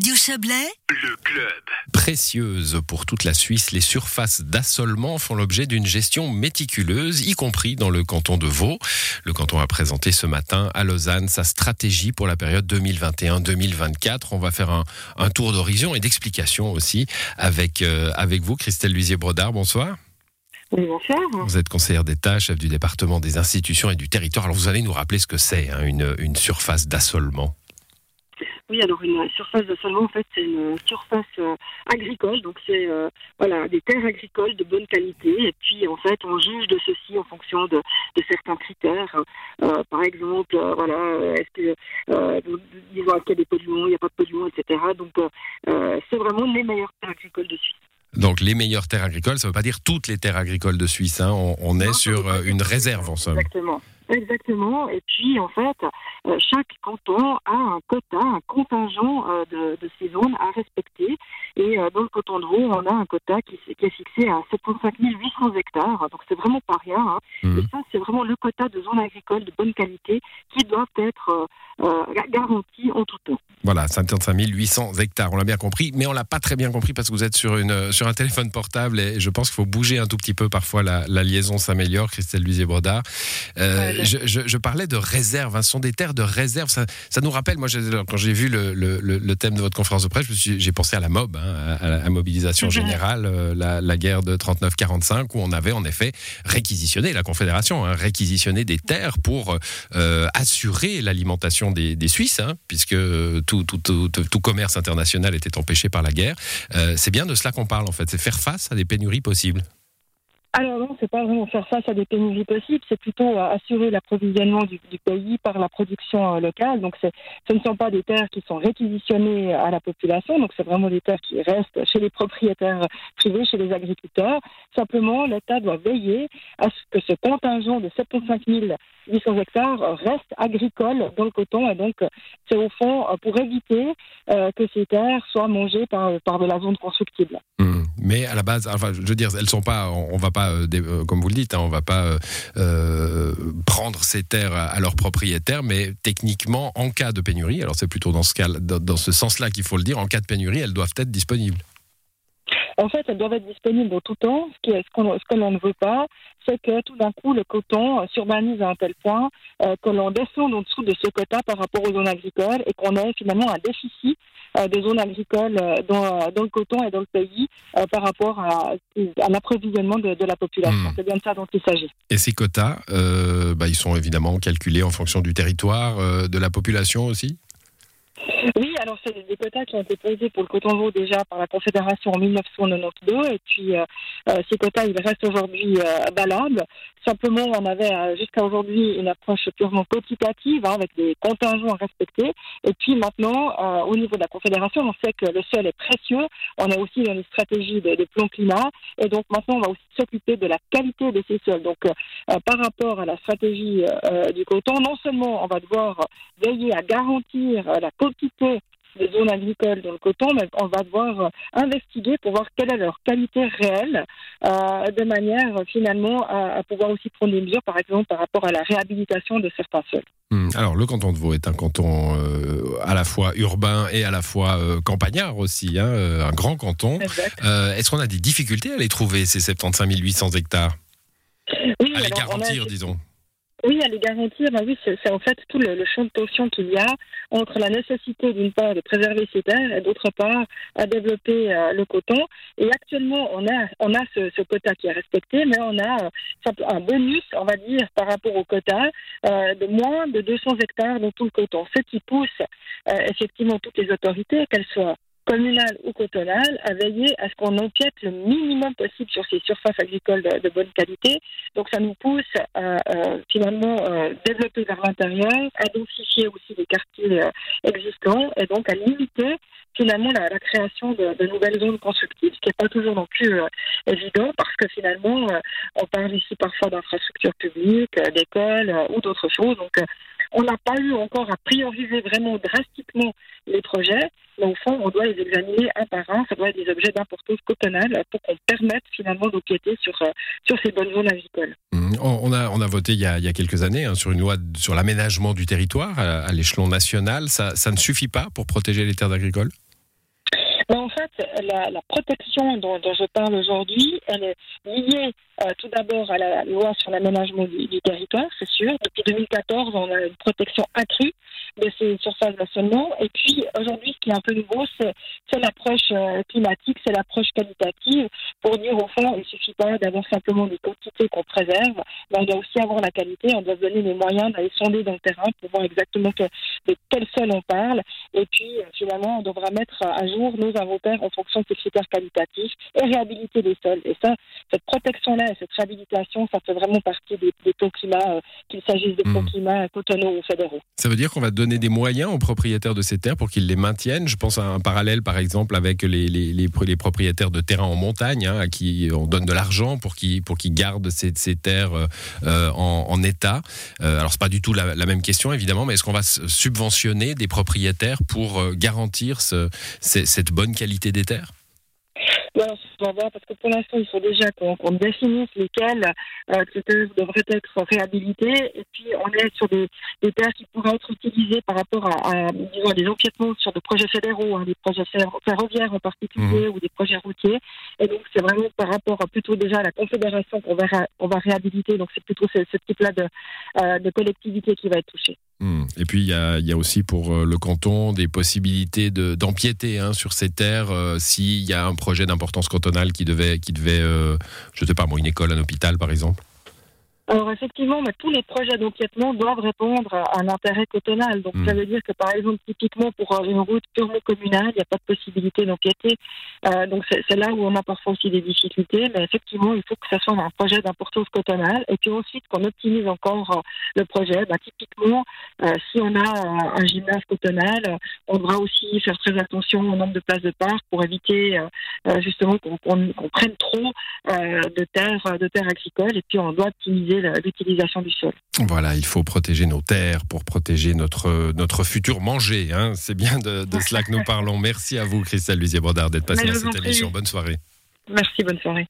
Radio Chablais, le club. Précieuses pour toute la Suisse, les surfaces d'assolement font l'objet d'une gestion méticuleuse, y compris dans le canton de Vaud. Le canton a présenté ce matin à Lausanne sa stratégie pour la période 2021-2024. On va faire un, un tour d'horizon et d'explication aussi avec, euh, avec vous, Christelle Luisier-Brodard. Bonsoir. Oui, bonsoir. Vous êtes conseillère d'État, chef du département des institutions et du territoire. Alors vous allez nous rappeler ce que c'est hein, une, une surface d'assolement. Oui, alors une surface d'assolement, en fait, c'est une surface euh, agricole, donc c'est euh, voilà des terres agricoles de bonne qualité. Et puis, en fait, on juge de ceci en fonction de, de certains critères. Euh, par exemple, voilà, est-ce que disons qu'il y a des polluants, il n'y a pas de polluants, etc. Donc, c'est vraiment les meilleures terres agricoles de Suisse. Donc les meilleures terres agricoles, ça ne veut pas dire toutes les terres agricoles de Suisse. hein. On, on est Non, sur une réserve en somme. Exactement. Exactement. Et puis, en fait, euh, chaque canton a un quota, un contingent euh, de, de ces zones à respecter. Et euh, dans le canton de Vaud, on a un quota qui, est fixé à 75 800 hectares. Donc, c'est vraiment pas rien. hein. Mhm. Et ça, c'est vraiment le quota de zones agricoles de bonne qualité qui doivent être euh, garantis en tout temps. Voilà, 55 800 hectares, on l'a bien compris, mais on l'a pas très bien compris parce que vous êtes sur, une, sur un téléphone portable et je pense qu'il faut bouger un tout petit peu. Parfois, la, la liaison s'améliore. Christelle Luisier-Brodard. Euh, Ouais, je, je- je parlais de réserve, hein, ce sont des terres de réserve. Ça, ça nous rappelle, moi, je- quand j'ai vu le, le- le- le thème de votre conférence de presse, j'ai pensé à la MOB, hein, à, la mobilisation Mhm. générale, euh, la, la guerre de 39-45, où on avait en effet réquisitionné, la Confédération, hein, réquisitionné des terres pour euh, assurer l'alimentation des, des Suisses, hein, puisque tout, tout, tout, tout commerce international était empêché par la guerre. Euh, c'est bien de cela qu'on parle, en fait, c'est faire face à des pénuries possibles. Alors non, c'est pas vraiment faire face à des pénuries possibles, c'est plutôt euh, assurer l'approvisionnement du, pays par la production euh, locale. Donc ce ne sont pas des terres qui sont réquisitionnées à la population, donc c'est vraiment des terres qui restent chez les propriétaires privés, chez les agriculteurs. Simplement, l'État doit veiller à ce que ce contingent de 75 800 hectares reste agricole dans le coton, et donc euh, c'est au fond euh, pour éviter euh, que ces terres soient mangées par, par de la zone constructible. Hum. Mais à la base, enfin, je veux dire, elles sont pas, on va pas, euh, euh, comme vous le dites, hein, on va pas euh, prendre ces terres à, leurs propriétaires, mais techniquement, en cas de pénurie, alors c'est plutôt dans ce sens-là qu'il faut le dire, en cas de pénurie, elles doivent être disponibles. En fait, elles doivent être disponibles en tout temps. Ce, qu'on- ce que l'on ne veut pas, c'est que tout d'un coup, le coton euh, s'urbanise à un tel point euh, que l'on descende en dessous de ce quota par rapport aux zones agricoles et qu'on ait finalement un déficit euh, de zones agricoles euh, dans, dans le coton et dans le pays euh, par rapport à, à l'approvisionnement de, de la population. Hmm. C'est bien de ça dont il s'agit. Et ces quotas, bah, ils sont évidemment calculés en fonction du territoire, de la population aussi? Oui, alors c'est des quotas qui ont été posés pour le coton veau déjà par la Confédération en 1992 et puis euh, euh, ces quotas ils restent aujourd'hui euh, valables. Simplement on avait jusqu'à aujourd'hui une approche purement quantitative hein, avec des contingents à respecter et puis maintenant au niveau de la Confédération on sait que le sol est précieux, on est aussi dans les stratégies de, plan climat et donc maintenant on va aussi s'occuper de la qualité de ces sols. Donc par rapport à la stratégie du coton, non seulement on va devoir veiller à garantir la quantité des zones agricoles dans le coton, mais on va devoir euh, investiguer pour voir quelle est leur qualité réelle, euh, de manière euh, finalement à, à pouvoir aussi prendre des mesures, par exemple, par rapport à la réhabilitation de certains sols. Hum, Alors, le canton de Vaud est un canton euh, à la fois urbain et à la fois euh, campagnard aussi, hein, un grand canton. Est-ce qu'on a des difficultés à les trouver, ces 75 800 hectares? Oui, À les a- garantir, disons. Oui, à les garantir, ben oui, c'est en fait tout le, le champ de tension qu'il y a entre la nécessité d'une part de préserver ces terres et d'autre part à développer euh, le coton. Et actuellement, on a on a ce, quota qui est respecté, mais on a euh, un bonus, on va dire, par rapport au quota euh, de moins de 200 hectares dans tout le coton. Ce qui pousse effectivement toutes les autorités, qu'elles soient communales ou cotonales, à veiller à ce qu'on empiète le minimum possible sur ces surfaces agricoles de, bonne qualité. Donc ça nous pousse à euh, finalement euh, développer vers l'intérieur, à densifier aussi les quartiers euh, existants et donc à limiter finalement la, création de, de nouvelles zones constructives, ce qui n'est pas toujours non plus euh, évident parce que finalement euh, on parle ici parfois d'infrastructures publiques, euh, d'écoles ou d'autres choses. Donc on n'a pas eu encore à prioriser vraiment drastiquement les projets, mais au fond, on doit les examiner un par un. Ça doit être des objets d'importance cotonale pour qu'on permette finalement d'empiéter sur, euh, sur ces bonnes zones agricoles. Hum, On on a, on a voté il y a, quelques années hein, sur une loi sur l'aménagement du territoire à, l'échelon national. Ça ne suffit pas pour protéger les terres agricoles? La, protection dont, je parle aujourd'hui, elle est liée euh, tout d'abord à la loi sur l'aménagement du, territoire, c'est sûr. Depuis 2014, on a une protection accrue de ces surfaces d'assolement. Et puis aujourd'hui, ce qui est un peu nouveau, c'est l'approche euh, climatique, c'est l'approche qualitative pour dire au fond, il ne suffit pas d'avoir simplement des quantités qu'on préserve, mais on doit aussi avoir la qualité, on doit se donner les moyens d'aller sonder dans le terrain pour voir exactement que, de quel sol on parle. Et puis euh, finalement, on devra mettre à jour nos inventaires en fonction de ces critères qualitatifs et réhabiliter les sols. Et ça, cette protection-là et cette réhabilitation, ça fait vraiment partie des, des taux climat, euh, qu'il s'agisse de taux mmh. climat cotonaux ou fédéraux. Ça veut dire qu'on va donner des moyens aux propriétaires de ces terres pour qu'ils les maintiennent. Je pense à un parallèle, par exemple, avec les, propriétaires de terrains en montagne, hein, à qui on donne de l'argent pour qu'ils gardent ces, terres euh, en, en, état. Euh, alors c'est pas du tout la, même question, évidemment, mais est-ce qu'on va subventionner des propriétaires pour euh, garantir ce, cette bonne qualité des terres? Alors, on va voir, parce que pour l'instant, il faut déjà qu'on qu définisse lesquels euh, devraient être réhabilités. Et puis, on est sur des, des, terres qui pourraient être utilisées par rapport à, à disons, des empiètements sur des projets fédéraux, hein, des projets ferroviaires en particulier, mmh. ou des projets routiers. Et donc, c'est vraiment par rapport à, plutôt déjà à la confédération qu'on va, on va réhabiliter. Donc, c'est plutôt ce, ce type-là de, euh, de collectivité qui va être touchée. Mmh. Et puis, il y a, aussi pour euh, le canton des possibilités d'empiéter de, hein, sur ces terres euh, s'il y a un projet d'importance cantonale qui devait, euh, je ne sais pas, moi, une école, un hôpital, par exemple alors effectivement, tous les projets d'empiètement doivent répondre à un intérêt cotonal. Donc mmh. ça veut dire que par exemple, typiquement pour une route purement communale, il n'y a pas de possibilité d'empiéter. Euh, donc c'est là où on a parfois aussi des difficultés. Mais effectivement, il faut que ce soit un projet d'importance cotonale. Et puis ensuite qu'on optimise encore euh, le projet. Bah, typiquement, euh, si on a un gymnase cotonal, on devra aussi faire très attention au nombre de places de parc pour éviter euh, justement qu'on qu qu prenne trop euh, de terres de terres agricoles. Et puis on doit optimiser l'utilisation du sol. Voilà, il faut protéger nos terres pour protéger notre, notre futur manger. Hein. C'est bien de, de, cela que nous parlons. Merci à vous, Christelle Lusier-Bordard, d'être passée dans cette émission. Bonne soirée. Merci, bonne soirée.